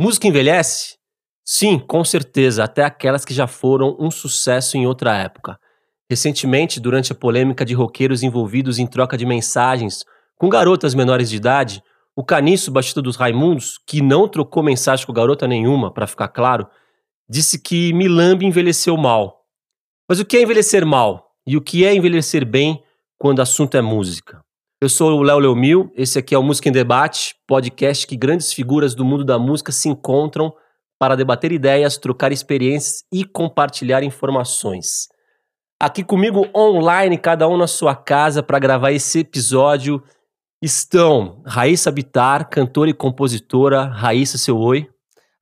Música envelhece? Sim, com certeza, até aquelas que já foram um sucesso em outra época. Recentemente, durante a polêmica de roqueiros envolvidos em troca de mensagens com garotas menores de idade, o caniço baixista dos Raimundos, que não trocou mensagem com garota nenhuma, para ficar claro, disse que Milambi envelheceu mal. Mas o que é envelhecer mal? E o que é envelhecer bem quando o assunto é música? Eu sou o Léo Leomil, esse aqui é o Música em Debate, podcast que grandes figuras do mundo da música se encontram para debater ideias, trocar experiências e compartilhar informações. Aqui comigo online, cada um na sua casa, para gravar esse episódio, estão Raíssa Bitar, cantora e compositora. Raíssa, seu oi.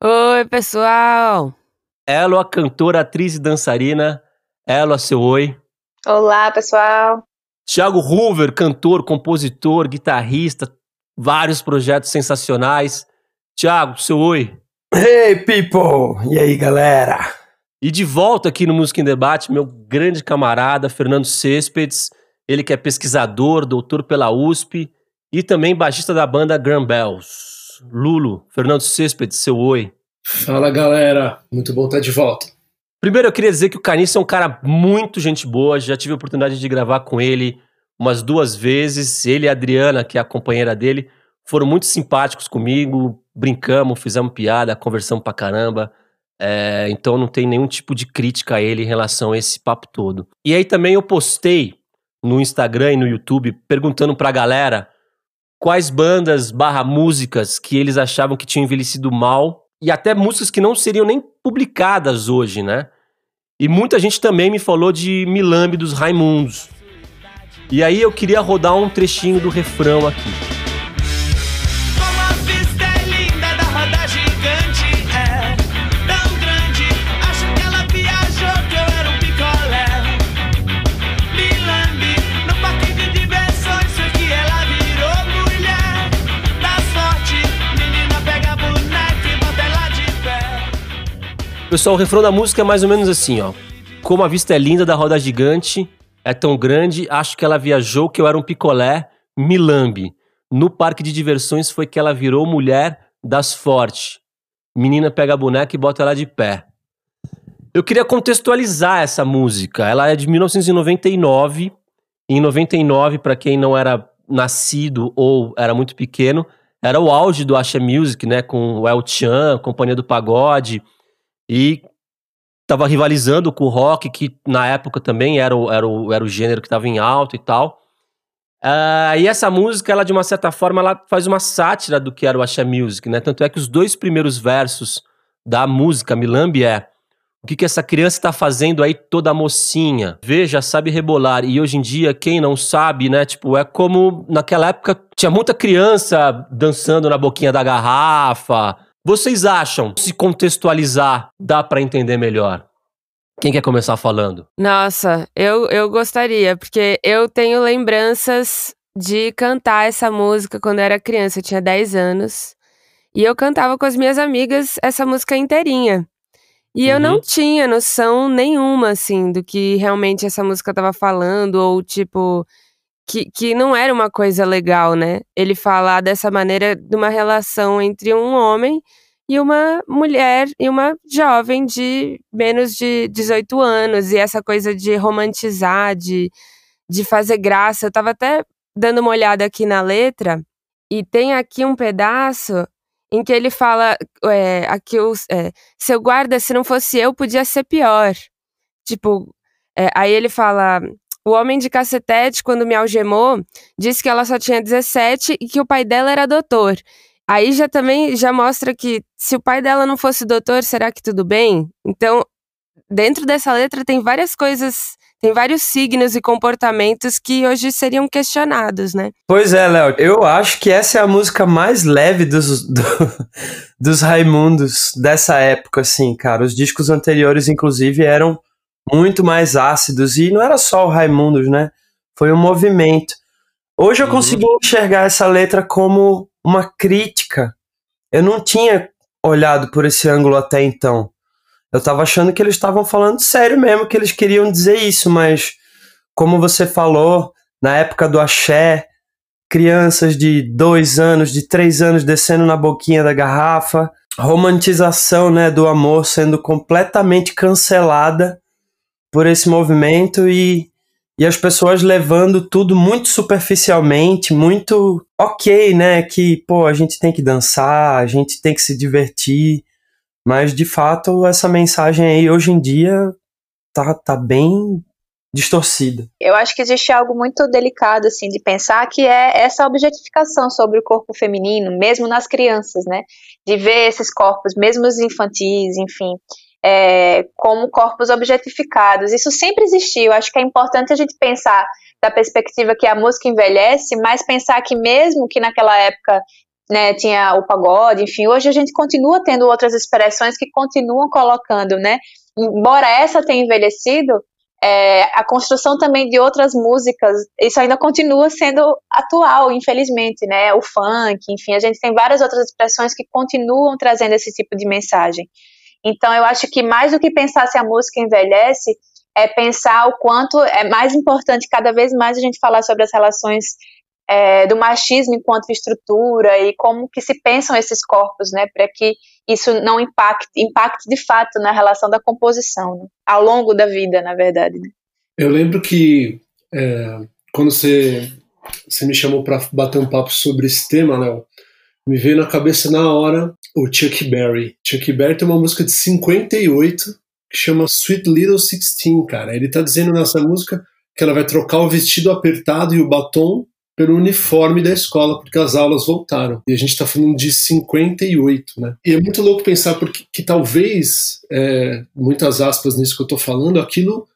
Oi, pessoal. Elo, a cantora, atriz e dançarina. Elo, seu oi. Olá, pessoal. Thiago Hoover, cantor, compositor, guitarrista, vários projetos sensacionais. Thiago, seu oi. Hey, people! E aí, galera? E de volta aqui no Música em Debate, meu grande camarada Fernando Céspedes, ele que é pesquisador, doutor pela USP e também baixista da banda Grand Bells. Lulo, Fernando Céspedes, seu oi. Fala galera, muito bom estar de volta. Primeiro eu queria dizer que o Caniço é um cara muito gente boa, já tive a oportunidade de gravar com ele umas duas vezes. Ele e a Adriana, que é a companheira dele, foram muito simpáticos comigo, brincamos, fizemos piada, conversamos pra caramba. É, então não tem nenhum tipo de crítica a ele em relação a esse papo todo. E aí também eu postei no Instagram e no YouTube perguntando pra galera quais bandas barra músicas que eles achavam que tinham envelhecido mal e até músicas que não seriam nem publicadas hoje, né? E muita gente também me falou de Milambe dos Raimundos. E aí eu queria rodar um trechinho do refrão aqui. Pessoal, o refrão da música é mais ou menos assim, ó. Como a vista é linda da roda gigante, é tão grande, acho que ela viajou que eu era um picolé, milambe. No parque de diversões foi que ela virou mulher das fortes. Menina pega a boneca e bota ela de pé. Eu queria contextualizar essa música. Ela é de 1999. Em 99, para quem não era nascido ou era muito pequeno, era o auge do Asha Music, né? Com o El Chan, Companhia do Pagode, e estava rivalizando com o rock, que na época também era o, era o, era o gênero que estava em alta e tal. Uh, e essa música, ela de uma certa forma, ela faz uma sátira do que era o Axé Music, né? Tanto é que os dois primeiros versos da música, Milambi, é o que, que essa criança está fazendo aí toda mocinha? Veja, sabe rebolar. E hoje em dia, quem não sabe, né? Tipo, é como naquela época tinha muita criança dançando na boquinha da garrafa, vocês acham, se contextualizar, dá para entender melhor? Quem quer começar falando? Nossa, eu, eu gostaria, porque eu tenho lembranças de cantar essa música quando eu era criança, eu tinha 10 anos. E eu cantava com as minhas amigas essa música inteirinha. E uhum. eu não uhum. tinha noção nenhuma, assim, do que realmente essa música tava falando, ou tipo, que, que não era uma coisa legal, né? Ele falar dessa maneira de uma relação entre um homem e uma mulher e uma jovem de menos de 18 anos. E essa coisa de romantizar, de, de fazer graça. Eu tava até dando uma olhada aqui na letra, e tem aqui um pedaço em que ele fala é, aqui os, é, seu guarda, se não fosse eu, podia ser pior. Tipo, é, aí ele fala o homem de cacetete, quando me algemou, disse que ela só tinha 17 e que o pai dela era doutor. Aí já também já mostra que se o pai dela não fosse doutor, será que tudo bem? Então, dentro dessa letra tem várias coisas, tem vários signos e comportamentos que hoje seriam questionados, né? Pois é, Léo, eu acho que essa é a música mais leve dos, do, dos Raimundos dessa época, assim, cara. Os discos anteriores, inclusive, eram muito mais ácidos. E não era só o Raimundos, né? Foi um movimento. Hoje eu uhum. consegui enxergar essa letra como uma crítica. Eu não tinha olhado por esse ângulo até então. Eu tava achando que eles estavam falando sério mesmo, que eles queriam dizer isso, mas como você falou, na época do axé, crianças de dois anos, de três anos descendo na boquinha da garrafa. romantização né, do amor sendo completamente cancelada por esse movimento e, e as pessoas levando tudo muito superficialmente, muito ok, né? Que, pô, a gente tem que dançar, a gente tem que se divertir, mas de fato essa mensagem aí hoje em dia tá, tá bem distorcida. Eu acho que existe algo muito delicado assim de pensar que é essa objetificação sobre o corpo feminino, mesmo nas crianças, né? De ver esses corpos, mesmo os infantis, enfim, é, como corpos objetificados. Isso sempre existiu. Acho que é importante a gente pensar da perspectiva que a música envelhece, mas pensar que mesmo que naquela época né, tinha o pagode, enfim, hoje a gente continua tendo outras expressões que continuam colocando, né, embora essa tenha envelhecido, é, a construção também de outras músicas, isso ainda continua sendo atual, infelizmente, né? O funk, enfim, a gente tem várias outras expressões que continuam trazendo esse tipo de mensagem. Então, eu acho que mais do que pensar se a música envelhece, é pensar o quanto é mais importante cada vez mais a gente falar sobre as relações é, do machismo enquanto estrutura e como que se pensam esses corpos, né, para que isso não impacte, impacte de fato na relação da composição, né, ao longo da vida, na verdade. Né. Eu lembro que é, quando você, você me chamou para bater um papo sobre esse tema, Léo, me veio na cabeça na hora o Chuck Berry. Chuck Berry tem uma música de 58 que chama Sweet Little Sixteen, cara. Ele tá dizendo nessa música que ela vai trocar o vestido apertado e o batom pelo uniforme da escola, porque as aulas voltaram. E a gente está falando de 58, né? E é muito louco pensar porque que talvez, é, muitas aspas nisso que eu estou falando, aquilo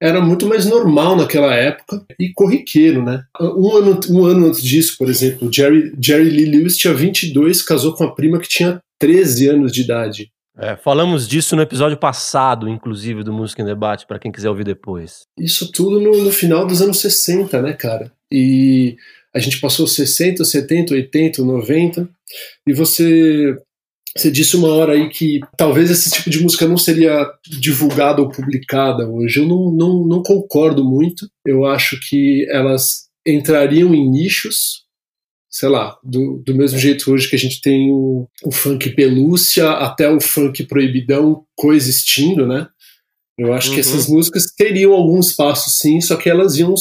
era muito mais normal naquela época e corriqueiro, né? Um ano, um ano antes disso, por exemplo, Jerry, Jerry Lee Lewis tinha 22, casou com a prima que tinha 13 anos de idade. É, falamos disso no episódio passado, inclusive, do Música em Debate, para quem quiser ouvir depois. Isso tudo no, no, final dos anos 60, né, cara? E a gente passou 60, 70, 80, 90, e você você disse uma hora aí que talvez esse tipo de música não seria divulgada ou publicada hoje. Eu não, não, não concordo muito. Eu acho que elas entrariam em nichos, sei lá, do, do mesmo jeito hoje que a gente tem o, o funk pelúcia até o funk proibidão coexistindo, né? Eu acho uhum. que essas músicas teriam algum espaço sim, só que elas iam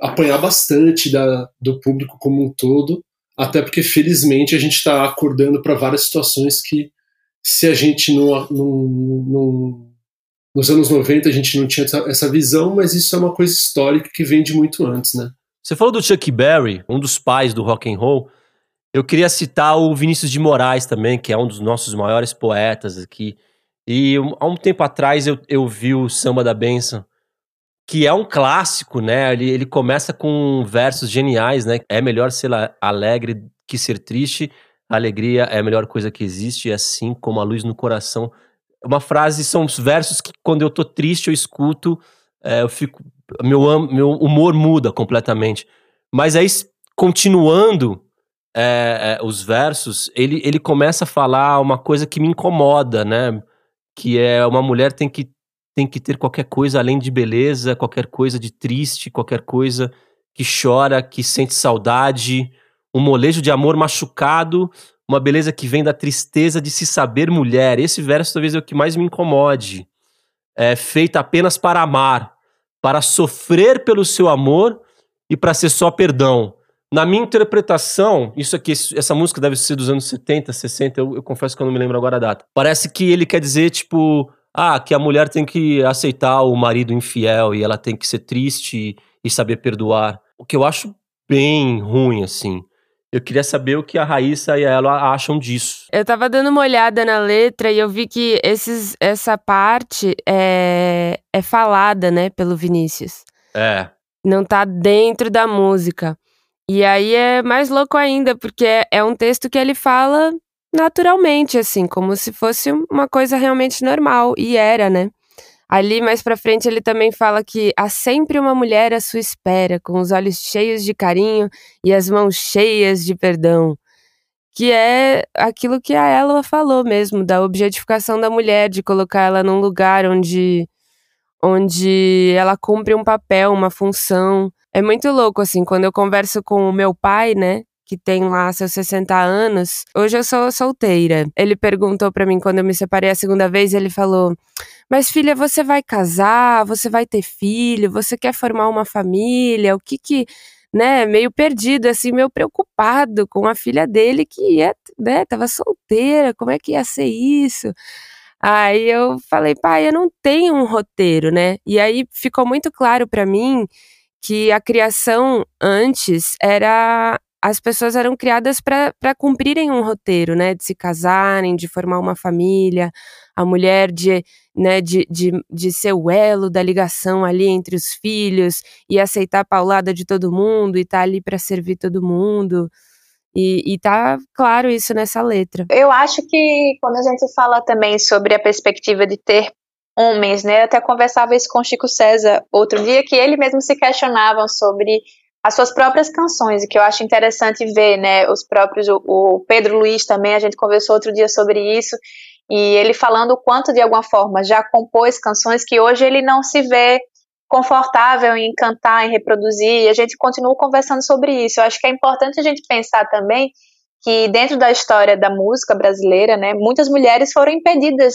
apanhar bastante da, do público como um todo até porque felizmente a gente está acordando para várias situações que se a gente não, não, não, nos anos 90 a gente não tinha essa visão, mas isso é uma coisa histórica que vem de muito antes, né? Você falou do Chuck Berry, um dos pais do rock and roll. Eu queria citar o Vinícius de Moraes também, que é um dos nossos maiores poetas aqui. E há um tempo atrás eu, eu vi o Samba da Benção, que é um clássico, né? Ele, ele começa com versos geniais, né? É melhor ser alegre que ser triste. A alegria é a melhor coisa que existe, assim como a luz no coração. Uma frase, são os versos que quando eu tô triste eu escuto, é, eu fico, meu, meu humor muda completamente. Mas aí, continuando é, é, os versos, ele, ele começa a falar uma coisa que me incomoda, né? Que é uma mulher tem que tem que ter qualquer coisa além de beleza, qualquer coisa de triste, qualquer coisa que chora, que sente saudade, um molejo de amor machucado, uma beleza que vem da tristeza de se saber mulher. Esse verso talvez é o que mais me incomode. É feita apenas para amar, para sofrer pelo seu amor e para ser só perdão. Na minha interpretação, isso aqui, essa música deve ser dos anos 70, 60, eu, eu confesso que eu não me lembro agora a data. Parece que ele quer dizer, tipo, ah, que a mulher tem que aceitar o marido infiel e ela tem que ser triste e saber perdoar. O que eu acho bem ruim, assim. Eu queria saber o que a Raíssa e ela acham disso. Eu tava dando uma olhada na letra e eu vi que esses, essa parte é, é falada, né, pelo Vinícius. É. Não tá dentro da música. E aí é mais louco ainda, porque é, é um texto que ele fala naturalmente, assim, como se fosse uma coisa realmente normal. E era, né? Ali mais pra frente ele também fala que há sempre uma mulher à sua espera, com os olhos cheios de carinho e as mãos cheias de perdão. Que é aquilo que a Ella falou mesmo, da objetificação da mulher, de colocar ela num lugar onde, onde ela cumpre um papel, uma função. É muito louco, assim, quando eu converso com o meu pai, né? Que tem lá seus 60 anos. Hoje eu sou solteira. Ele perguntou para mim quando eu me separei a segunda vez, ele falou: "Mas filha, você vai casar? Você vai ter filho? Você quer formar uma família? O que que né, meio perdido, assim, meio preocupado com a filha dele que ia, né, tava solteira, como é que ia ser isso? Aí eu falei, pai, eu não tenho um roteiro, né? E aí ficou muito claro para mim que a criação antes era as pessoas eram criadas para cumprirem um roteiro, né? De se casarem, de formar uma família, a mulher de, né, de, de, de ser o elo da ligação ali entre os filhos e aceitar a paulada de todo mundo e estar tá ali para servir todo mundo. E, e tá claro isso nessa letra. Eu acho que quando a gente fala também sobre a perspectiva de ter homens, né? Eu até conversava isso com o Chico César outro dia, que ele mesmo se questionava sobre as suas próprias canções, e que eu acho interessante ver, né, os próprios, o, o, Pedro Luiz também, a gente conversou outro dia sobre isso, e ele falando o quanto, de alguma forma, já compôs canções que hoje ele não se vê confortável em cantar, em reproduzir, e a gente continua conversando sobre isso. Eu acho que é importante a gente pensar também que dentro da história da música brasileira, né, muitas mulheres foram impedidas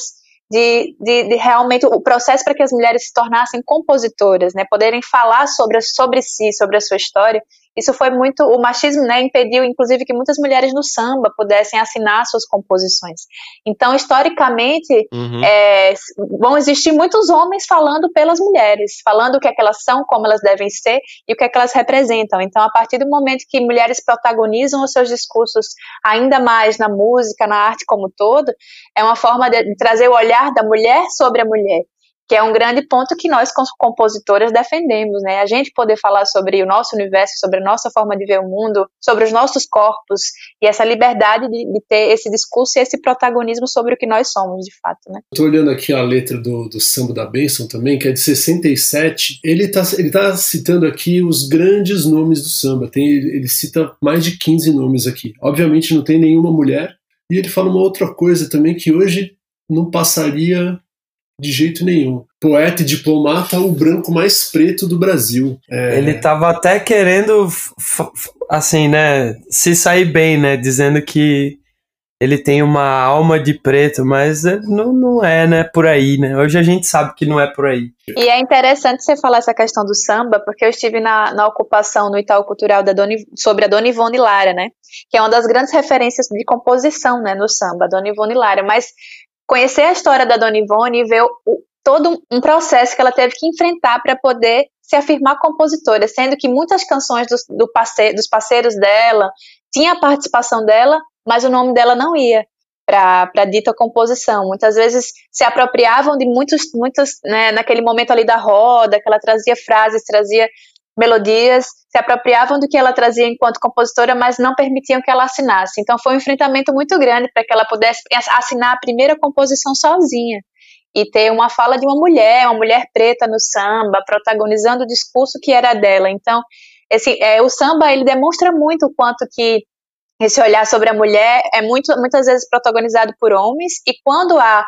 de, de, de, realmente o processo para que as mulheres se tornassem compositoras, né, poderem falar sobre, sobre si, sobre a sua história, isso foi muito, o machismo, né, impediu inclusive que muitas mulheres no samba pudessem assinar suas composições. Então, historicamente, uhum. é, vão existir muitos homens falando pelas mulheres, falando o que, é que elas são, como elas devem ser e o que, é que elas representam. Então, a partir do momento que mulheres protagonizam os seus discursos ainda mais na música, na arte como todo, é uma forma de trazer o olhar da mulher sobre a mulher que é um grande ponto que nós compositoras defendemos, né? A gente poder falar sobre o nosso universo, sobre a nossa forma de ver o mundo, sobre os nossos corpos e essa liberdade de, de ter esse discurso e esse protagonismo sobre o que nós somos, de fato, né? Estou olhando aqui a letra do, do Samba da Benção também, que é de 67. Ele está ele tá citando aqui os grandes nomes do samba. Tem, ele cita mais de 15 nomes aqui. Obviamente não tem nenhuma mulher. E ele fala uma outra coisa também que hoje não passaria de jeito nenhum. Poeta e diplomata, o branco mais preto do Brasil. É... Ele tava até querendo, assim, né, se sair bem, né, dizendo que ele tem uma alma de preto, mas é, não, não é, né, por aí, né? Hoje a gente sabe que não é por aí. E é interessante você falar essa questão do samba, porque eu estive na, na ocupação no Itaú Cultural da Dona, sobre a Dona Ivone Lara, né? Que é uma das grandes referências de composição, né, no samba, a Dona Ivone Lara. Mas conhecer a história da Dona Ivone e ver o, todo um processo que ela teve que enfrentar para poder se afirmar compositora, sendo que muitas canções do, do dos parceiros dela tinha a participação dela, mas o nome dela não ia para a dita composição. Muitas vezes se apropriavam de muitos, muitos, né, naquele momento ali da roda, que ela trazia frases, trazia melodias, se apropriavam do que ela trazia enquanto compositora, mas não permitiam que ela assinasse. Então foi um enfrentamento muito grande para que ela pudesse assinar a primeira composição sozinha e ter uma fala de uma mulher, uma mulher preta no samba, protagonizando o discurso que era dela. Então, esse, é, o samba ele demonstra muito o quanto que esse olhar sobre a mulher é muito, muitas vezes protagonizado por homens e quando há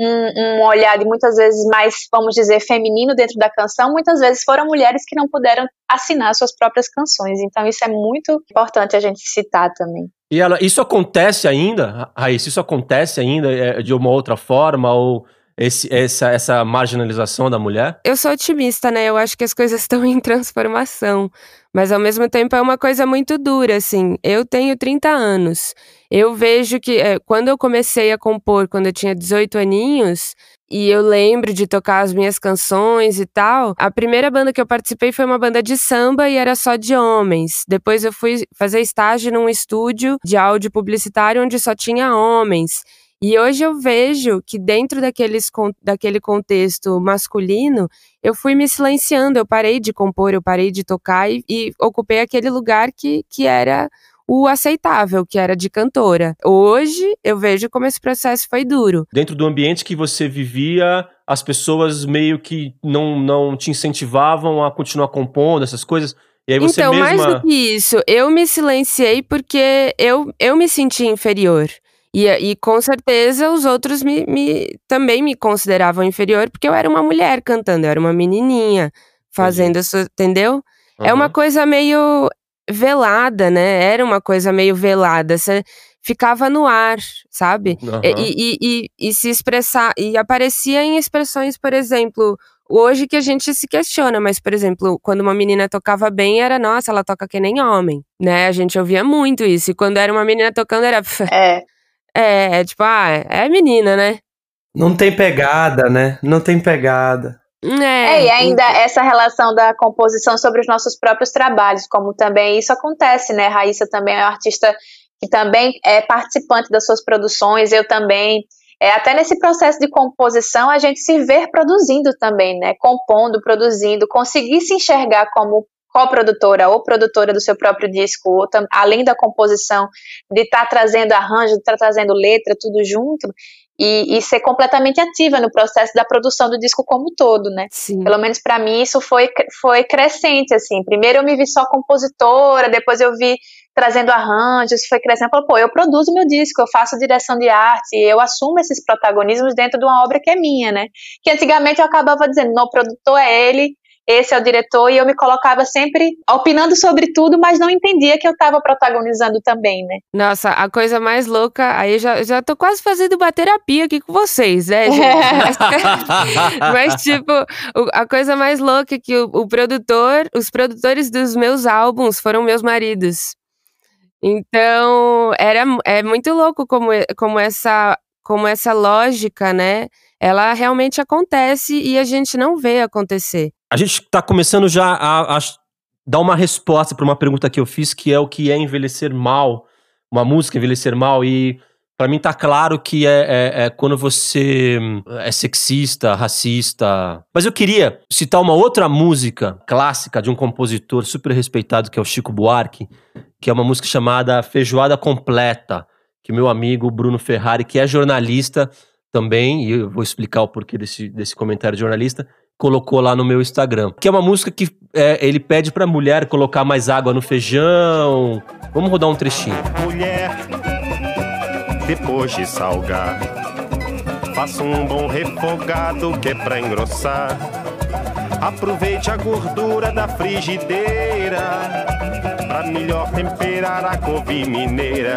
um, um olhar de muitas vezes mais, vamos dizer, feminino dentro da canção, muitas vezes foram mulheres que não puderam assinar suas próprias canções. Então isso é muito importante a gente citar também. E ela, isso acontece ainda, Raíssa? Isso acontece ainda é, de uma outra forma ou esse, essa, essa marginalização da mulher? Eu sou otimista, né? Eu acho que as coisas estão em transformação. Mas ao mesmo tempo é uma coisa muito dura, assim. Eu tenho 30 anos. Eu vejo que é, quando eu comecei a compor, quando eu tinha 18 aninhos, e eu lembro de tocar as minhas canções e tal. A primeira banda que eu participei foi uma banda de samba e era só de homens. Depois eu fui fazer estágio num estúdio de áudio publicitário onde só tinha homens. E hoje eu vejo que dentro daqueles, daquele contexto masculino, eu fui me silenciando, eu parei de compor, eu parei de tocar e, e ocupei aquele lugar que, que era o aceitável, que era de cantora. Hoje eu vejo como esse processo foi duro. Dentro do ambiente que você vivia, as pessoas meio que não, não te incentivavam a continuar compondo essas coisas. E aí você então, mesma... mais do que isso, eu me silenciei porque eu, eu me senti inferior. E, e com certeza os outros me, me, também me consideravam inferior, porque eu era uma mulher cantando, eu era uma menininha fazendo isso, entendeu? Uhum. É uma coisa meio. velada, né? Era uma coisa meio velada. Você ficava no ar, sabe? Aham. E, e, e, e se expressar. E aparecia em expressões, por exemplo, hoje que a gente se questiona, mas, por exemplo, quando uma menina tocava bem, era, nossa, ela toca que nem homem, né? A gente ouvia muito isso. E quando era uma menina tocando, era. "Pff, É. É, é tipo, ah, é menina, né? Não tem pegada, né? Não tem pegada. É, É, e ainda essa relação da composição sobre os nossos próprios trabalhos, como também isso acontece, né? Raíssa também é uma artista que também é participante das suas produções, eu também. É, até nesse processo de composição, a gente se ver produzindo também, né? Compondo, produzindo, conseguir se enxergar como coprodutora ou produtora do seu próprio disco, ou além da composição, de estar trazendo arranjo, de estar trazendo letra, tudo junto, e, e ser completamente ativa no processo da produção do disco como um todo, né? Sim. Pelo menos pra mim isso foi, foi crescente, assim. Primeiro eu me vi só compositora, depois eu vi trazendo arranjos, foi crescendo. Falei, pô, eu produzo meu disco, eu faço direção de arte, eu assumo esses protagonismos dentro de uma obra que é minha, né? Que antigamente eu acabava dizendo, não, o produtor é ele, esse é o diretor, e eu me colocava sempre opinando sobre tudo, mas não entendia que eu estava protagonizando também, né? Nossa, a coisa mais louca, aí já, já tô quase fazendo uma terapia aqui com vocês, né, gente? Mas, mas, tipo, a coisa mais louca é que o, o produtor, os produtores dos meus álbuns foram meus maridos. Então, era, é muito louco como, como, essa, como essa lógica, né? Ela realmente acontece e a gente não vê acontecer. A gente tá começando já a, a dar uma resposta para uma pergunta que eu fiz, que é o que é envelhecer mal, uma música envelhecer mal, e pra mim tá claro que é, é- é quando você é sexista, racista. Mas eu queria citar uma outra música clássica de um compositor super respeitado, que é o Chico Buarque, que é uma música chamada Feijoada Completa, que meu amigo Bruno Ferrari, que é jornalista também, e eu vou explicar o porquê desse, desse comentário de jornalista, colocou lá no meu Instagram. Que é uma música que é, ele pede pra mulher colocar mais água no feijão. Vamos rodar um trechinho. mulher, depois de salgar, faça um bom refogado que é pra engrossar. Aproveite a gordura da frigideira pra melhor temperar a couve mineira.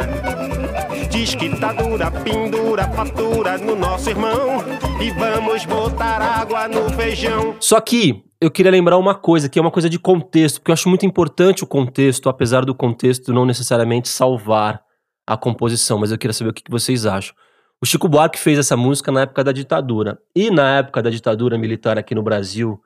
Diz que tá dura, pendura, fatura no nosso irmão e vamos botar água no feijão. Só que eu queria lembrar uma coisa, que é uma coisa de contexto, porque eu acho muito importante o contexto, apesar do contexto não necessariamente salvar a composição, mas eu queria saber o que vocês acham. O Chico Buarque fez essa música na época da ditadura. E na época da ditadura militar aqui no Brasil,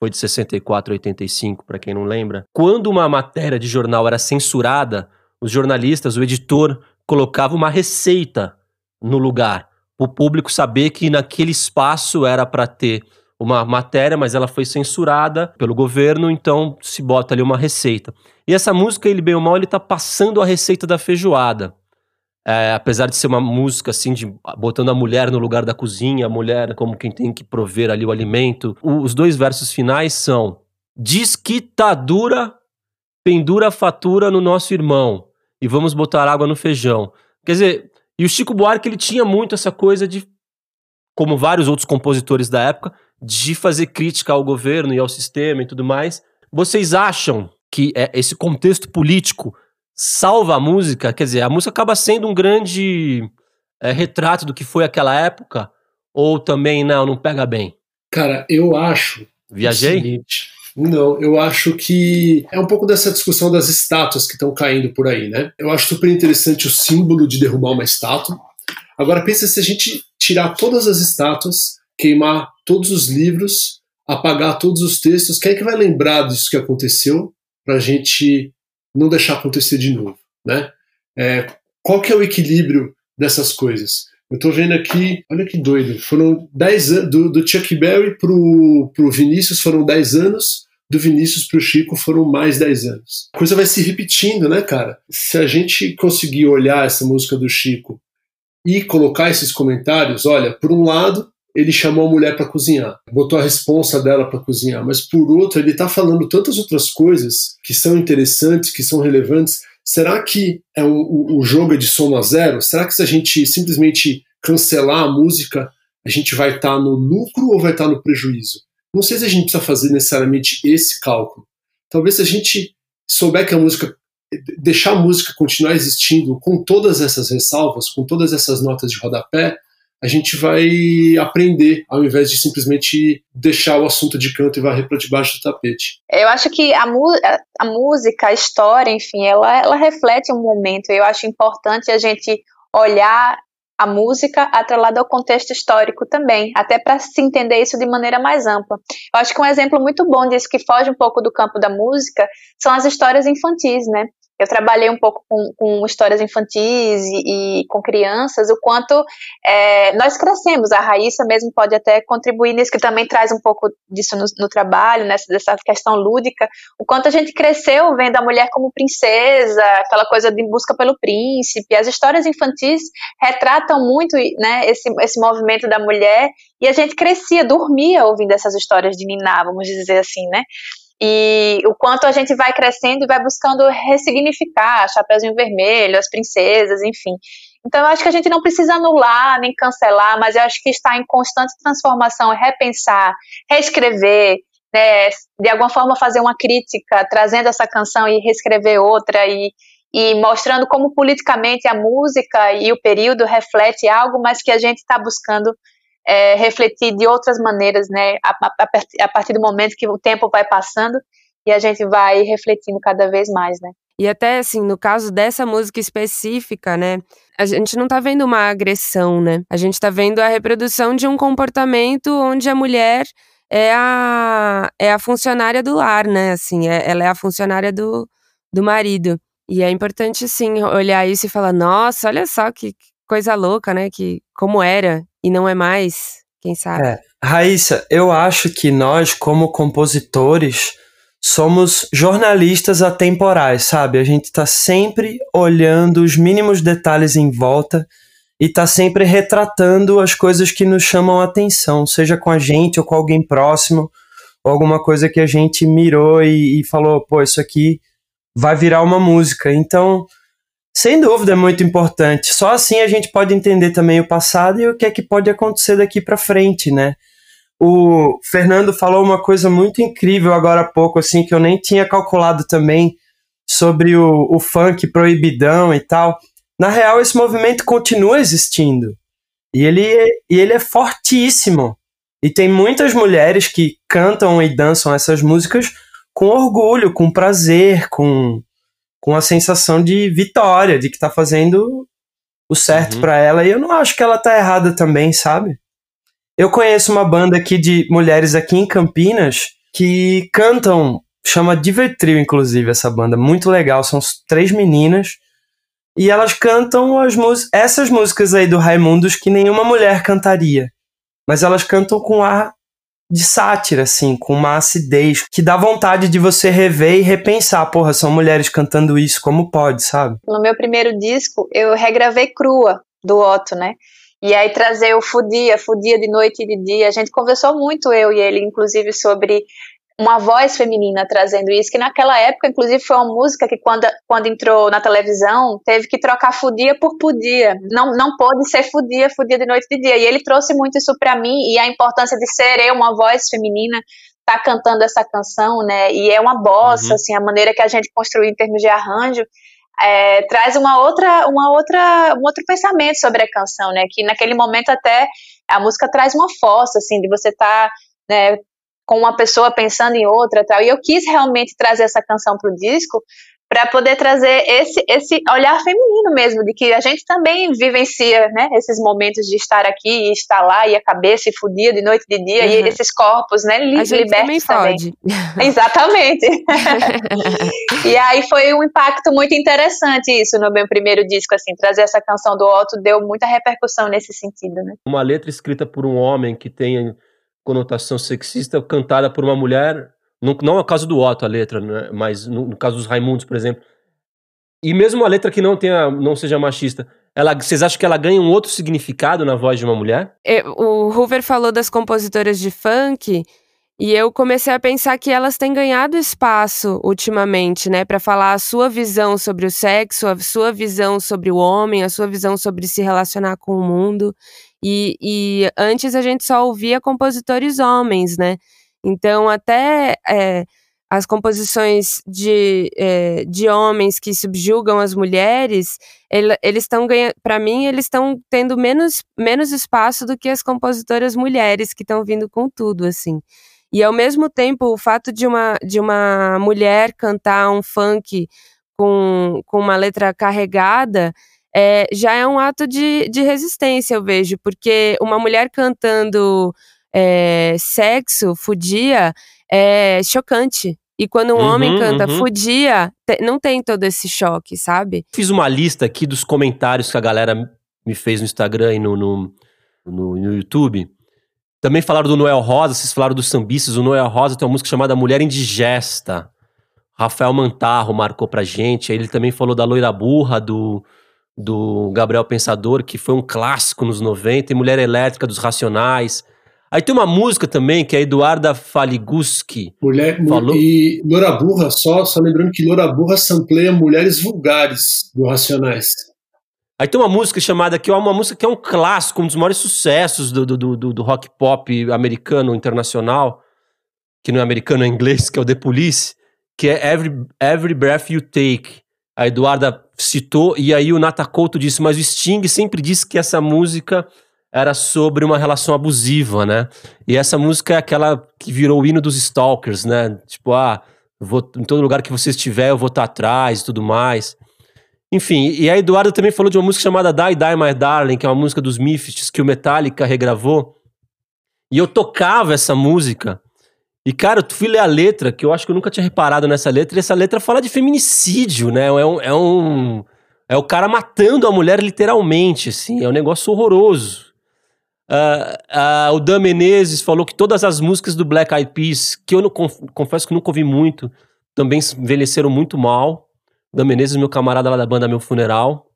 foi de 64 a 85, para quem não lembra, quando uma matéria de jornal era censurada, os jornalistas, o editor, colocava uma receita no lugar, o público saber que naquele espaço era para ter uma matéria, mas ela foi censurada pelo governo, então se bota ali uma receita. E essa música, ele bem ou mal, ele tá passando a receita da feijoada. É, apesar de ser uma música assim, de botando a mulher no lugar da cozinha, a mulher como quem tem que prover ali o alimento. O- os dois versos finais são: Diz que tá dura, pendura a fatura no nosso irmão, e vamos botar água no feijão. Quer dizer, e o Chico Buarque ele tinha muito essa coisa de, como vários outros compositores da época, de fazer crítica ao governo e ao sistema e tudo mais. Vocês acham que é, esse contexto político salva a música? Quer dizer, a música acaba sendo um grande é, retrato do que foi aquela época? Ou também não, não pega bem? Cara, eu acho. Viajei? seguinte, Não, eu acho que é um pouco dessa discussão das estátuas que estão caindo por aí, né? Eu acho super interessante o símbolo de derrubar uma estátua. Agora pensa se a gente tirar todas as estátuas, queimar todos os livros, apagar todos os textos, quem é que vai lembrar disso que aconteceu para a gente não deixar acontecer de novo, né? É, qual que é o equilíbrio dessas coisas? Eu tô vendo aqui, olha que doido, foram 10 anos, do, do Chuck Berry pro, pro Vinícius foram 10 anos, do Vinícius pro Chico foram mais 10 anos. A coisa vai se repetindo, né, cara? Se a gente conseguir olhar essa música do Chico e colocar esses comentários, olha, por um lado, ele chamou a mulher para cozinhar, botou a responsa dela para cozinhar, mas por outro, ele tá falando tantas outras coisas que são interessantes, que são relevantes. Será que é um, o, o jogo é de soma zero? Será que se a gente simplesmente cancelar a música, a gente vai estar no lucro ou vai estar no prejuízo? Não sei se a gente precisa fazer necessariamente esse cálculo. Talvez se a gente souber que a música deixar a música continuar existindo com todas essas ressalvas, com todas essas notas de rodapé, a gente vai aprender ao invés de simplesmente deixar o assunto de canto e varrer para debaixo do tapete. Eu acho que a, a música, a história, enfim, ela, ela reflete um momento. Eu acho importante a gente olhar a música atrelada ao contexto histórico também, até para se entender isso de maneira mais ampla. Eu acho que um exemplo muito bom disso que foge um pouco do campo da música são as histórias infantis, né? Eu trabalhei um pouco com, com histórias infantis e, e, com crianças, o quanto é, nós crescemos. A Raíssa mesmo pode até contribuir nisso, que também traz um pouco disso no, no, trabalho, nessa dessa questão lúdica. O quanto a gente cresceu vendo a mulher como princesa, aquela coisa de busca pelo príncipe. As histórias infantis retratam muito né, esse, esse movimento da mulher e a gente crescia, dormia ouvindo essas histórias de Niná, vamos dizer assim, né? E o quanto a gente vai crescendo e vai buscando ressignificar Chapeuzinho Vermelho, as princesas, enfim. Então, eu acho que a gente não precisa anular nem cancelar, mas eu acho que está em constante transformação, repensar, reescrever, né, de alguma forma fazer uma crítica, trazendo essa canção e reescrever outra e, e mostrando como politicamente a música e o período reflete algo, mas que a gente está buscando é, refletir de outras maneiras, né? A, a, a, partir do momento que o tempo vai passando e a gente vai refletindo cada vez mais, né? E até assim, no caso dessa música específica, né? A gente não tá vendo uma agressão, né? A gente tá vendo a reprodução de um comportamento onde a mulher é a, é a funcionária do lar, né? Assim, é, ela é a funcionária do, do marido. E é importante, sim, olhar isso e falar: nossa, olha só que coisa louca, né? Que como era e não é mais, quem sabe. É. Raíssa, eu acho que nós, como compositores, somos jornalistas atemporais, sabe? A gente está sempre olhando os mínimos detalhes em volta e está sempre retratando as coisas que nos chamam a atenção, seja com a gente ou com alguém próximo, ou alguma coisa que a gente mirou e, e falou, pô, isso aqui vai virar uma música. Então, sem dúvida é muito importante. Só assim a gente pode entender também o passado e o que é que pode acontecer daqui para frente, né? O Fernando falou uma coisa muito incrível agora há pouco, assim, que eu nem tinha calculado também sobre o, o funk proibidão e tal. Na real, esse movimento continua existindo. E ele, e ele é fortíssimo. E tem muitas mulheres que cantam e dançam essas músicas com orgulho, com prazer, com, com a sensação de vitória, de que tá fazendo o certo uhum. para ela. E eu não acho que ela tá errada também, sabe? Eu conheço uma banda aqui de mulheres aqui em Campinas que cantam, chama Divertrio, inclusive, essa banda. Muito legal, são três meninas. E elas cantam as essas músicas aí do Raimundos que nenhuma mulher cantaria. Mas elas cantam com ar de sátira, assim, com uma acidez que dá vontade de você rever e repensar. Porra, são mulheres cantando isso, como pode, sabe? No meu primeiro disco, eu regravei crua do Otto, né? E aí trazer o Fudia, Fudia de noite e de dia. A gente conversou muito, eu e ele, inclusive, sobre uma voz feminina trazendo isso, que naquela época, inclusive, foi uma música que quando, quando entrou na televisão, teve que trocar fudia por podia. Não, não pôde ser fudia, fudia de noite e de dia. E ele trouxe muito isso para mim e a importância de ser eu uma voz feminina, tá cantando essa canção, né? E é uma bossa, uhum. assim, a maneira que a gente construiu em termos de arranjo. É, traz uma outra, uma outra, um outro pensamento sobre a canção, né? Que naquele momento até a música traz uma força, assim, de você estar tá, né, com uma pessoa pensando em outra tal. E eu quis realmente trazer essa canção para o disco para poder trazer esse, esse olhar feminino mesmo, de que a gente também vivencia né, esses momentos de estar aqui e estar lá, e a cabeça e fudia de noite e de dia, uhum. e esses corpos né, li, a gente libertos também. também. Exatamente. e aí foi um impacto muito interessante isso no meu primeiro disco, assim, trazer essa canção do Otto deu muita repercussão nesse sentido. Né? Uma letra escrita por um homem que tem conotação sexista cantada por uma mulher, não, não é o caso do Otto a letra, né? mas no, no, caso dos Raimundos, por exemplo. E mesmo a letra que não tenha, não seja machista, ela, vocês acham que ela ganha um outro significado na voz de uma mulher? É, o Hoover falou das compositoras de funk e eu comecei a pensar que elas têm ganhado espaço ultimamente, né, para falar a sua visão sobre o sexo, a sua visão sobre o homem, a sua visão sobre se relacionar com o mundo. E, e antes a gente só ouvia compositores homens, né? Então, até é, as composições de, é, de homens que subjugam as mulheres, ele, eles estão ganhando, para mim, eles estão tendo menos, menos espaço do que as compositoras mulheres que estão vindo com tudo, assim. E ao mesmo tempo, o fato de uma, de uma mulher cantar um funk com, com uma letra carregada é, já é um ato de, de resistência, eu vejo, porque uma mulher cantando é, sexo, fudia, é chocante. E quando um uhum, homem canta uhum. fudia, te, não tem todo esse choque, sabe? Fiz uma lista aqui dos comentários que a galera me fez no Instagram e no, no, no, no YouTube. Também falaram do Noel Rosa, vocês falaram dos sambistas. O Noel Rosa tem uma música chamada Mulher Indigesta. Rafael Mantarro marcou pra gente. Aí ele também falou da Loira Burra, do, do Gabriel Pensador, que foi um clássico nos 90. E Mulher Elétrica dos Racionais. Aí tem uma música também que é Eduarda Faliguski. Mulher, falou... E Loura Burra, só, só lembrando que Loura Burra sampleia Mulheres Vulgares do Racionais. Aí tem uma música chamada que é uma música que é um clássico, um dos maiores sucessos do, do, do, do rock pop americano internacional, que não é americano, é inglês, que é o The Police, que é Every, Every Breath You Take. A Eduarda citou, e aí o Nata Couto disse, mas o Sting sempre disse que essa música era sobre uma relação abusiva, né? E essa música é aquela que virou o hino dos stalkers, né? Tipo, ah, vou, em todo lugar que você estiver, eu vou estar atrás e tudo mais. Enfim, e a Eduarda também falou de uma música chamada Die Die My Darling, que é uma música dos Misfits que o Metallica regravou. E eu tocava essa música. E, cara, eu fui ler a letra, que eu acho que eu nunca tinha reparado nessa letra, e essa letra fala de feminicídio, né? É um. É, um, é o cara matando a mulher literalmente, assim. É um negócio horroroso. Uh, uh, o Dan Menezes falou que todas as músicas do Black Eyed Peas, que eu não, confesso que nunca ouvi muito, também envelheceram muito mal. O Dan Menezes, meu camarada lá da banda Meu Funeral.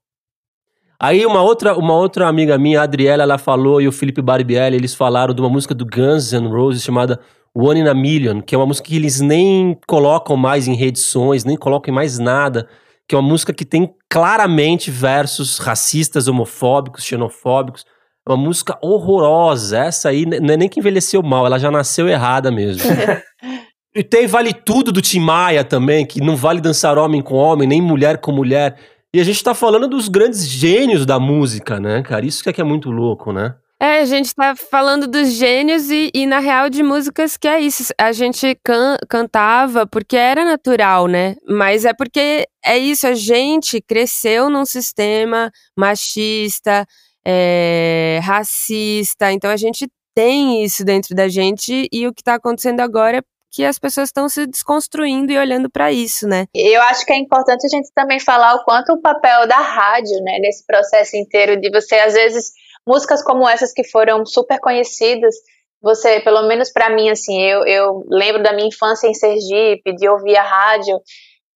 Aí uma outra, uma outra amiga minha, a Adriela, ela falou, e o Felipe Barbieri, eles falaram de uma música do Guns N' Roses chamada One in a Million, que é uma música que eles nem colocam mais em reedições, nem colocam em mais nada, que é uma música que tem claramente versos racistas, homofóbicos, xenofóbicos, é uma música horrorosa. Essa aí não é nem que envelheceu mal, ela já nasceu errada mesmo. e tem Vale Tudo do Tim Maia também, que não vale dançar homem com homem, nem mulher com mulher. E a gente tá falando dos grandes gênios da música, né, cara? Isso que é, que é muito louco, né? É, a gente tá falando dos gênios e, e, na real, de músicas que é isso. A gente can, cantava porque era natural, né? Mas é porque é isso, a gente cresceu num sistema machista, é, racista. Então a gente tem isso dentro da gente e o que está acontecendo agora é que as pessoas estão se desconstruindo e olhando para isso, né? Eu acho que é importante a gente também falar o quanto o papel da rádio, né, nesse processo inteiro de você às vezes músicas como essas que foram super conhecidas, você, pelo menos para mim assim, eu, eu lembro da minha infância em Sergipe, de ouvir a rádio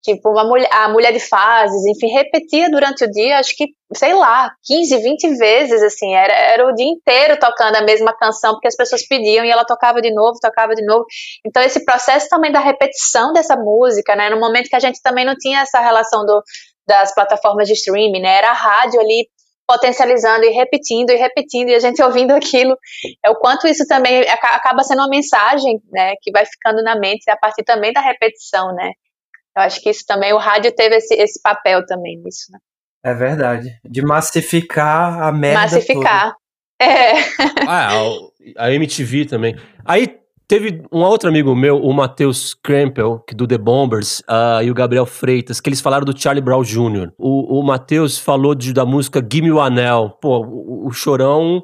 Tipo, uma mulher, a mulher de fases, enfim, repetia durante o dia, acho que, sei lá, 15, 20 vezes, assim, era, era o dia inteiro tocando a mesma canção, porque as pessoas pediam e ela tocava de novo, tocava de novo. Então, esse processo também da repetição dessa música, né, no momento que a gente também não tinha essa relação do, das plataformas de streaming, né, era a rádio ali potencializando e repetindo e repetindo e a gente ouvindo aquilo, é o quanto isso também acaba sendo uma mensagem, né, que vai ficando na mente a partir também da repetição, né. Eu acho que isso também, o rádio teve esse, esse papel também nisso, né? É verdade. De massificar a merda. Massificar. Toda. É. Ah, a MTV também. Aí teve um outro amigo meu, o Matheus Krempel, que do The Bombers, uh, e o Gabriel Freitas, que eles falaram do Charlie Brown Jr. O, o Matheus falou de, da música Gimme o Anel. Pô, o, o Chorão.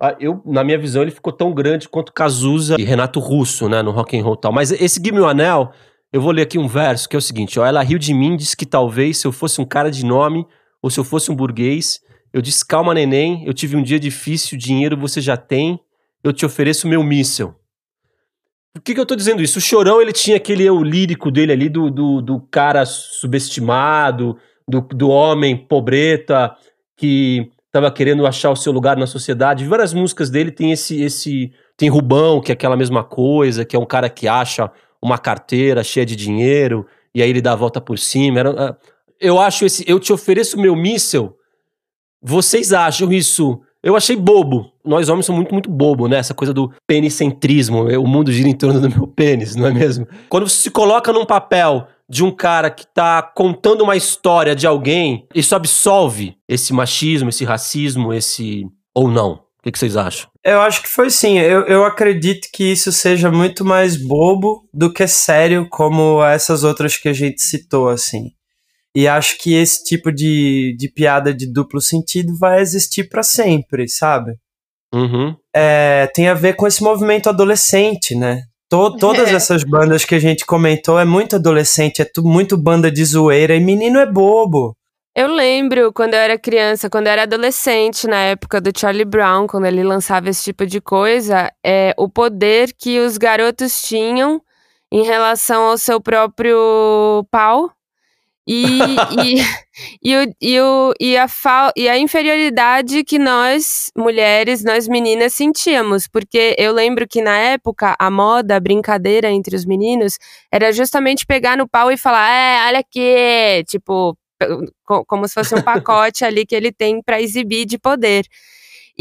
Uh, eu, na minha visão, ele ficou tão grande quanto Cazuza e Renato Russo, né, no rock and roll tal. Mas esse Gimme o Anel eu vou ler aqui um verso que é o seguinte: ó, ela riu de mim, disse que talvez se eu fosse um cara de nome ou se eu fosse um burguês. Eu disse: calma, neném, eu tive um dia difícil, dinheiro você já tem, eu te ofereço meu míssel. Por que, que eu tô dizendo isso? O Chorão, ele tinha aquele eu lírico dele ali do, do, do cara subestimado, do, do homem pobreta que tava querendo achar o seu lugar na sociedade. Várias músicas dele tem esse, esse. Tem Rubão, que é aquela mesma coisa, que é um cara que acha uma carteira cheia de dinheiro, e aí ele dá a volta por cima. Era, ah, eu acho esse. Eu te ofereço meu míssel. Vocês acham isso Eu achei bobo. Nós homens somos muito, muito bobo, né? Essa coisa do penicentrismo. O mundo gira em torno do meu pênis, não é mesmo? Quando você se coloca num papel de um cara que tá contando uma história de alguém, isso absolve esse machismo, esse racismo, esse. ou não? O que, vocês acham? Eu acho que foi sim. Eu, eu acredito que isso seja muito mais bobo do que sério, como essas outras que a gente citou, assim. E acho que esse tipo de, de piada de duplo sentido vai existir para sempre, sabe? Uhum. É, tem a ver com esse movimento adolescente, né? To, todas É. essas bandas que a gente comentou é muito adolescente, é tu, muito banda de zoeira e menino é bobo. Eu lembro quando eu era criança, quando eu era adolescente, na época do Charlie Brown, quando ele lançava esse tipo de coisa, é o poder que os garotos tinham em relação ao seu próprio pau. E, e, e, o, e, o, e, a fal, e a inferioridade que nós, mulheres, nós meninas, sentíamos. Porque eu lembro que na época a moda, a brincadeira entre os meninos, era justamente pegar no pau e falar: é, olha aqui, tipo, co- como se fosse um pacote ali que ele tem para exibir de poder.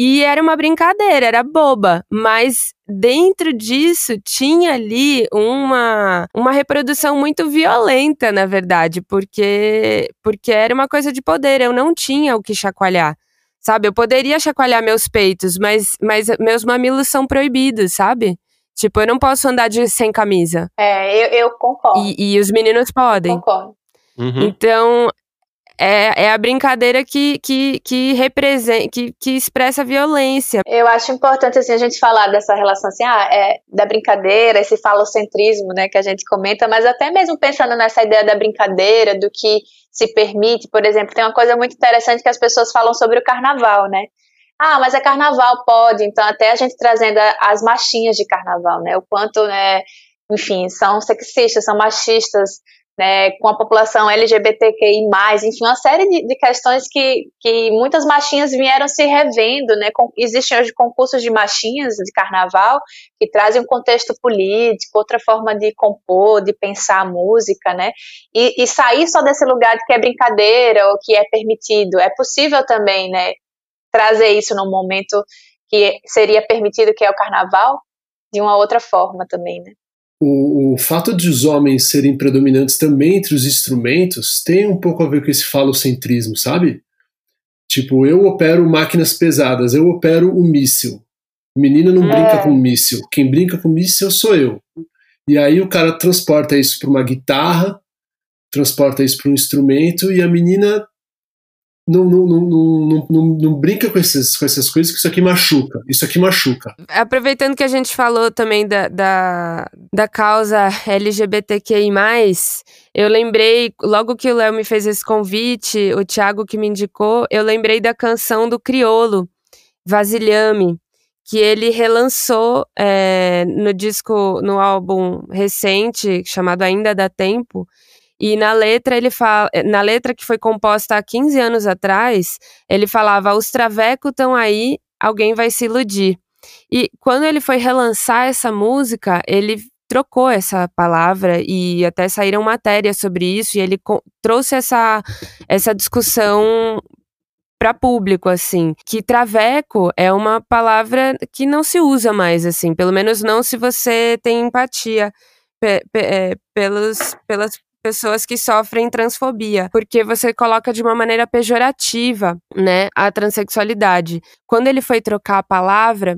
E era uma brincadeira, era boba, mas dentro disso tinha ali uma, uma reprodução muito violenta, na verdade, porque porque era uma coisa de poder, eu não tinha o que chacoalhar. Sabe, eu poderia chacoalhar meus peitos, mas, mas meus mamilos são proibidos, sabe? Tipo, eu não posso andar de sem camisa. É, eu, eu concordo. E, e os meninos podem. Concordo. Uhum. Então, é, é a brincadeira que, que, que representa, que, que expressa violência. Eu acho importante assim a gente falar dessa relação assim, ah, é, da brincadeira, esse falocentrismo, né, que a gente comenta, mas até mesmo pensando nessa ideia da brincadeira, do que se permite, por exemplo, tem uma coisa muito interessante que as pessoas falam sobre o carnaval, né? Ah, mas é carnaval, pode. Então, até a gente trazendo a- as machinhas de carnaval, né? O quanto, né, enfim, são sexistas, são machistas, né, com a população LGBTQI+, enfim, uma série de, de questões que, que muitas machinhas vieram se revendo, né, com, existem hoje concursos de machinhas de carnaval que trazem um contexto político, outra forma de compor, de pensar a música, né, e, e sair só desse lugar de que é brincadeira ou que é permitido, é possível também, né, trazer isso num momento que seria permitido, que é o carnaval, de uma outra forma também, né. O, o fato de os homens serem predominantes também entre os instrumentos tem um pouco a ver com esse falocentrismo, sabe? Tipo, eu opero máquinas pesadas, eu opero o míssil. Menina não É. brinca com míssil. Quem brinca com míssil sou eu. E aí o cara transporta isso para uma guitarra, transporta isso para um instrumento e a menina não, não, não, não, não, brinca com, esses, com essas coisas, que isso aqui machuca. Isso aqui machuca. Aproveitando que a gente falou também da, da, da causa LGBTQI, eu lembrei, logo que o Léo me fez esse convite, o Thiago que me indicou, eu lembrei da canção do Criolo, Vasilhame, que ele relançou é, no disco, no álbum recente, chamado Ainda Dá Tempo. E na letra ele fala, na letra que foi composta há 15 anos atrás, ele falava: "Os travecos estão aí, alguém vai se iludir". E quando ele foi relançar essa música, ele trocou essa palavra e até saíram matérias sobre isso e ele trouxe essa essa discussão para público assim, que traveco é uma palavra que não se usa mais assim, pelo menos não se você tem empatia pe- é, pelos pelas pessoas que sofrem transfobia, porque você coloca de uma maneira pejorativa, né, a transexualidade. Quando ele foi trocar a palavra,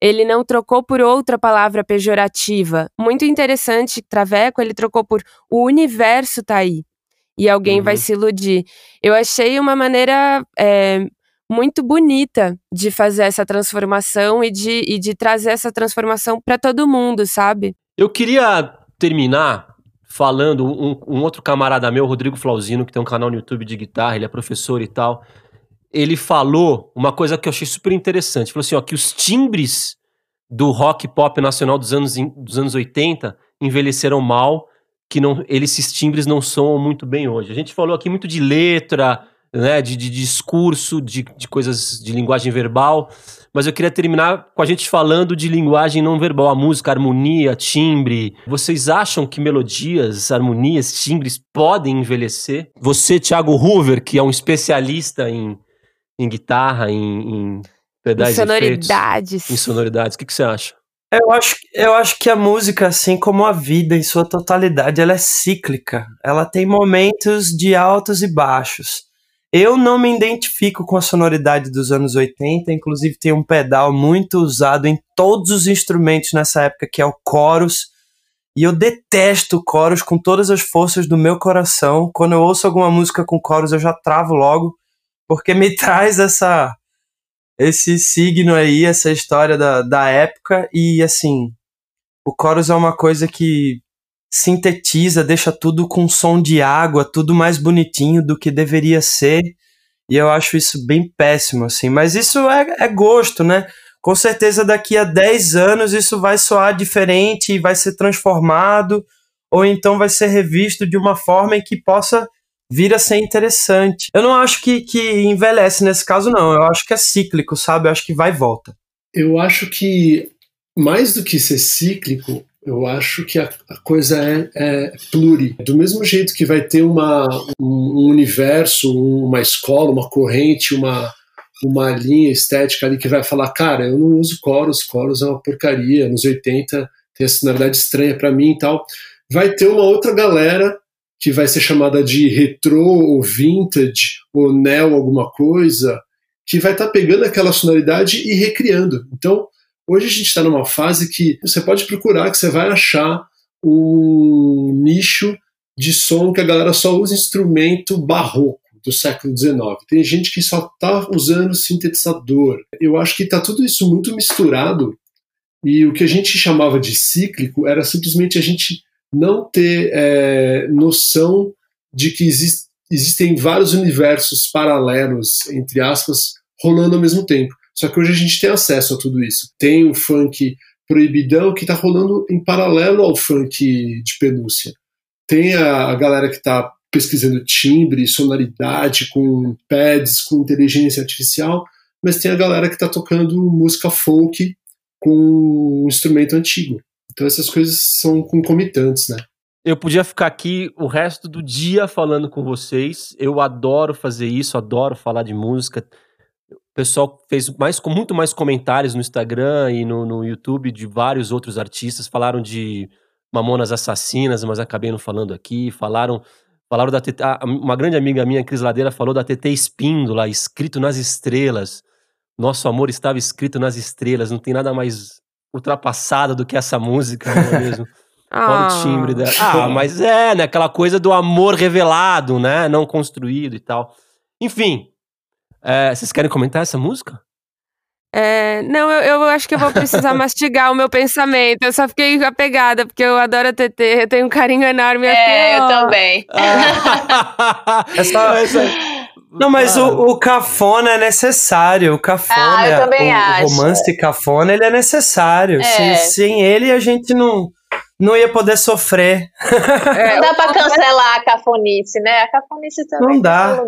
ele não trocou por outra palavra pejorativa. Muito interessante, Traveco, ele trocou por o universo tá aí. E alguém Uhum. vai se iludir. Eu achei uma maneira é, muito bonita de fazer essa transformação e de, e de trazer essa transformação para todo mundo, sabe? Eu queria terminar falando um, um outro camarada meu, Rodrigo Flauzino, que tem um canal no YouTube de guitarra, ele é professor e tal. Ele falou uma coisa que eu achei super interessante. Ele falou assim, ó, que os timbres do rock pop nacional dos anos, dos anos 80 envelheceram mal, que não, eles, esses timbres não soam muito bem hoje. A gente falou aqui muito de letra, né, de, de discurso, de, de coisas de linguagem verbal, mas eu queria terminar com a gente falando de linguagem não verbal, a música, a harmonia, timbre. Vocês acham que melodias, harmonias, timbres podem envelhecer? Você, Thiago Hoover, que é um especialista em, em guitarra, em, em Pedais Sonoridades. Efeitos, em sonoridades. O que, que você acha? Eu acho, eu acho que a música, assim como a vida em sua totalidade, ela é cíclica. Ela tem momentos de altos e baixos. Eu não me identifico com a sonoridade dos anos 80, inclusive tem um pedal muito usado em todos os instrumentos nessa época, que é o chorus. E eu detesto o chorus com todas as forças do meu coração. Quando eu ouço alguma música com chorus, eu já travo logo, porque me traz essa esse signo aí, essa história da, da época. E assim, o chorus é uma coisa que sintetiza, deixa tudo com som de água, tudo mais bonitinho do que deveria ser. E eu acho isso bem péssimo, assim. Mas isso é, é gosto, né? Com certeza daqui a 10 anos isso vai soar diferente vai ser transformado, ou então vai ser revisto de uma forma em que possa vir a ser interessante. Eu não acho que, que envelhece nesse caso, não. Eu acho que é cíclico, sabe? Eu acho que vai e volta. Eu acho que mais do que ser cíclico, eu acho que a, a coisa é, é, pluri. Do mesmo jeito que vai ter uma, um, universo, uma escola, uma corrente, uma, uma linha estética ali que vai falar, cara, eu não uso coros, coros é uma porcaria, nos 80 tem a sonoridade estranha para mim e tal. Vai ter uma outra galera que vai ser chamada de retrô ou vintage ou neo alguma coisa, que vai estar tá pegando aquela sonoridade e recriando. Então, Hoje a gente está numa fase que você pode procurar que você vai achar um nicho de som que a galera só usa instrumento barroco do século XIX. Tem gente que só está usando sintetizador. Eu acho que está tudo isso muito misturado e o que a gente chamava de cíclico era simplesmente a gente não ter é, noção de que exist, existem vários universos paralelos, entre aspas, rolando ao mesmo tempo. Só que hoje a gente tem acesso a tudo isso. Tem o funk proibidão que está rolando em paralelo ao funk de pelúcia. Tem a, a galera que está pesquisando timbre, sonoridade, com pads, com inteligência artificial, mas tem a galera que está tocando música folk com um instrumento antigo. Então essas coisas são concomitantes, né? Eu podia ficar aqui o resto do dia falando com vocês. Eu adoro fazer isso, adoro falar de música. O pessoal fez mais, com muito mais comentários no Instagram e no, no YouTube de vários outros artistas. Falaram de Mamonas Assassinas, mas acabei não falando aqui. Falaram falaram da TT, uma grande amiga minha, Cris Ladeira, falou da TT Espíndola, escrito nas estrelas. Nosso amor estava escrito nas estrelas. Não tem nada mais ultrapassado do que essa música, não é mesmo? Fora o timbre dela. Ah, mas é, né? Aquela coisa do amor revelado, né? Não construído e tal. Enfim, é, vocês querem comentar essa música? É, não, eu, eu, acho que eu vou precisar mastigar o meu pensamento. Eu só fiquei apegada, porque eu adoro a TT, eu tenho um carinho enorme. É, eu, também. Ah. essa... Não, mas ah. o, o, cafona é necessário. O cafona, ah, eu também o, acho. o romance cafona, ele é necessário. É. Sem, sem ele, a gente não não ia poder sofrer. É, não dá pra cancelar a cafonice, né? A cafonice também. Não dá.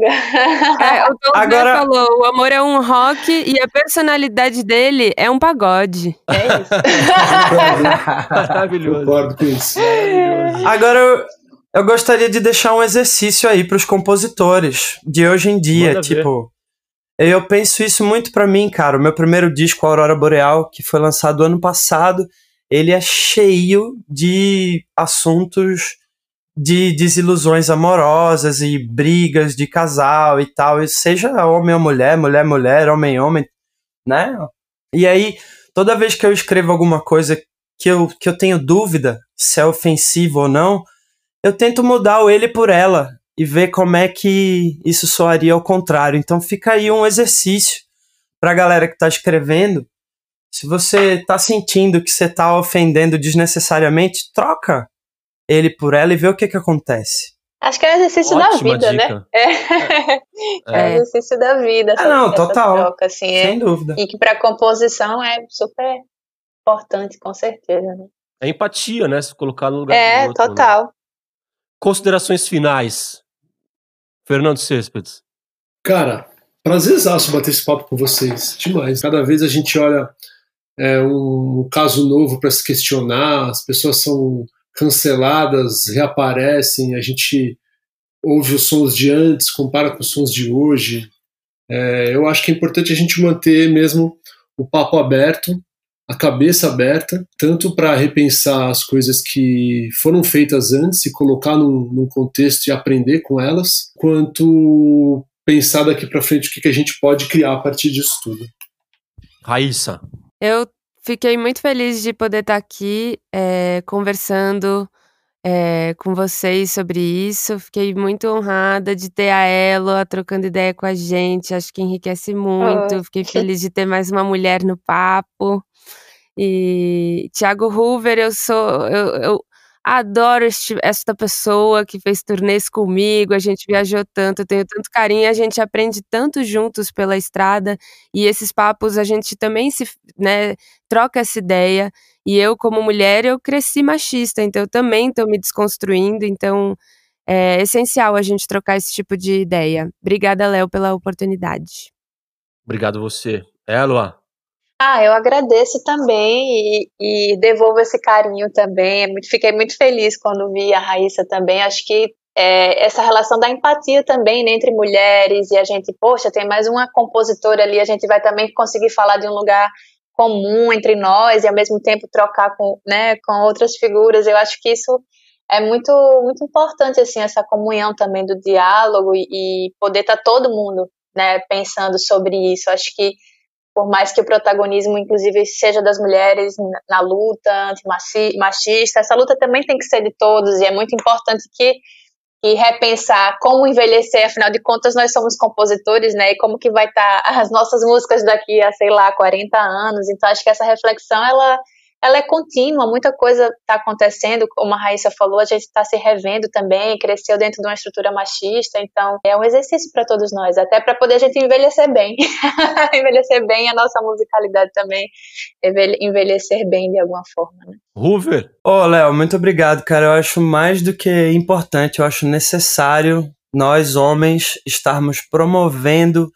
É, o Tom Agora... falou: o amor é um rock e a personalidade dele é um pagode. É isso. Maravilhoso. Concordo com isso. Agora eu, eu gostaria de deixar um exercício aí para os compositores de hoje em dia. Manda tipo, ver. eu penso isso muito para mim, cara. O meu primeiro disco, Aurora Boreal, que foi lançado ano passado ele é cheio de assuntos de desilusões amorosas e brigas de casal e tal, e seja homem ou mulher, mulher mulher, homem homem, né? E aí, toda vez que eu escrevo alguma coisa que eu, que eu tenho dúvida se é ofensivo ou não, eu tento mudar o ele por ela e ver como é que isso soaria ao contrário. Então fica aí um exercício para a galera que está escrevendo se você tá sentindo que você tá ofendendo desnecessariamente, troca ele por ela e vê o que que acontece. Acho que é o exercício Ótima da vida, né? dica. né? É. é. o exercício da vida. Ah, não, total. Troca, assim, Sem é. dúvida. E que para composição é super importante, com certeza. Né? É empatia, né? Se colocar no lugar é, do outro. É, total. Né? Considerações finais. Fernando Céspedes. Cara, prazerzaço bater esse papo com vocês. Demais. Cada vez a gente olha é um caso novo para se questionar, as pessoas são canceladas, reaparecem, a gente ouve os sons de antes, compara com os sons de hoje. É, eu acho que é importante a gente manter mesmo o papo aberto, a cabeça aberta, tanto para repensar as coisas que foram feitas antes e colocar num, num contexto e aprender com elas, quanto pensar daqui para frente o que, que a gente pode criar a partir disso tudo. Raíssa. Eu fiquei muito feliz de poder estar aqui é, conversando é, com vocês sobre isso. Fiquei muito honrada de ter a Elo trocando ideia com a gente. Acho que enriquece muito. Oh. Fiquei feliz de ter mais uma mulher no papo. E Thiago Hoover, eu sou. Eu, eu adoro este, esta pessoa que fez turnês comigo. A gente viajou tanto, eu tenho tanto carinho, a gente aprende tanto juntos pela estrada. E esses papos a gente também se né, troca essa ideia. E eu, como mulher, eu cresci machista, então eu também estou me desconstruindo. Então é essencial a gente trocar esse tipo de ideia. Obrigada, Léo, pela oportunidade. Obrigado você. É, Luan? Ah, eu agradeço também e, e devolvo esse carinho também. É muito, fiquei muito feliz quando vi a Raíssa também. Acho que é, essa relação da empatia também né, entre mulheres e a gente, poxa, tem mais uma compositora ali, a gente vai também conseguir falar de um lugar comum entre nós e ao mesmo tempo trocar com, né, com outras figuras. Eu acho que isso é muito muito importante assim essa comunhão também do diálogo e, e poder estar tá todo mundo né, pensando sobre isso. Acho que por mais que o protagonismo, inclusive, seja das mulheres na luta antimachista, essa luta também tem que ser de todos e é muito importante que e repensar como envelhecer, afinal de contas nós somos compositores, né, e como que vai estar tá as nossas músicas daqui a, sei lá, 40 anos, então acho que essa reflexão, ela ela é contínua, muita coisa está acontecendo, como a Raíssa falou, a gente está se revendo também, cresceu dentro de uma estrutura machista, então é um exercício para todos nós, até para poder a gente envelhecer bem, envelhecer bem a nossa musicalidade também, envelhecer bem de alguma forma. Né? Hoover. Ô, oh, Léo, muito obrigado, cara. Eu acho mais do que importante, eu acho necessário nós, homens, estarmos promovendo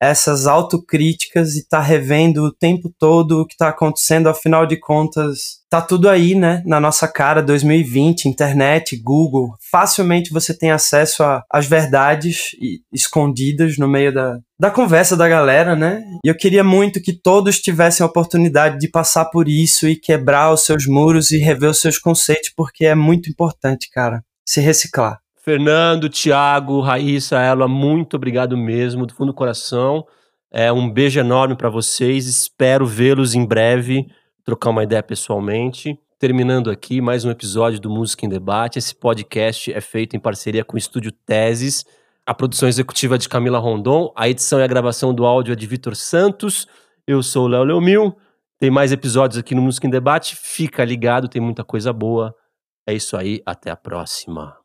essas autocríticas e tá revendo o tempo todo o que tá acontecendo, afinal de contas, tá tudo aí, né, na nossa cara, 2020, internet, Google, facilmente você tem acesso às verdades escondidas no meio da, da conversa da galera, né? E eu queria muito que todos tivessem a oportunidade de passar por isso e quebrar os seus muros e rever os seus conceitos, porque é muito importante, cara, se reciclar. Fernando, Thiago, Raíssa, Ela, muito obrigado mesmo, do fundo do coração. É um beijo enorme para vocês. Espero vê-los em breve, trocar uma ideia pessoalmente. Terminando aqui mais um episódio do Música em Debate. Esse podcast é feito em parceria com o Estúdio Teses, a produção executiva de Camila Rondon, a edição e a gravação do áudio é de Vitor Santos. Eu sou o Léo Leomil. Tem mais episódios aqui no Música em Debate. Fica ligado, tem muita coisa boa. É isso aí, até a próxima.